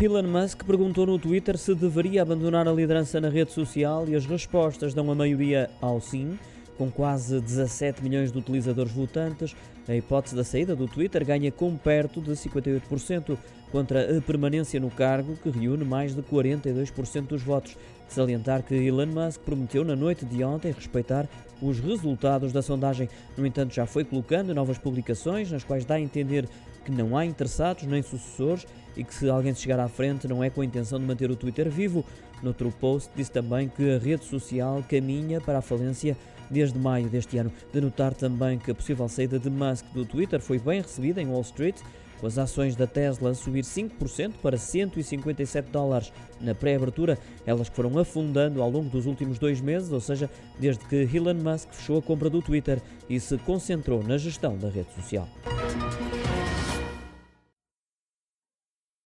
Elon Musk perguntou no Twitter se deveria abandonar a liderança na rede social e as respostas dão a maioria ao sim. Com quase 17 milhões de utilizadores votantes, a hipótese da saída do Twitter ganha com perto de 58%, contra a permanência no cargo, que reúne mais de 42% dos votos. Salientar que Elon Musk prometeu na noite de ontem respeitar os resultados da sondagem. No entanto, já foi colocando novas publicações nas quais dá a entender que não há interessados nem sucessores e que se alguém chegar à frente não é com a intenção de manter o Twitter vivo. Noutro post disse também que a rede social caminha para a falência desde maio deste ano. De notar também que a possível saída de Musk do Twitter foi bem recebida em Wall Street, com as ações da Tesla a subir 5% para 157 dólares na pré-abertura, elas que foram afundando ao longo dos últimos dois meses, ou seja, desde que Elon Musk fechou a compra do Twitter e se concentrou na gestão da rede social.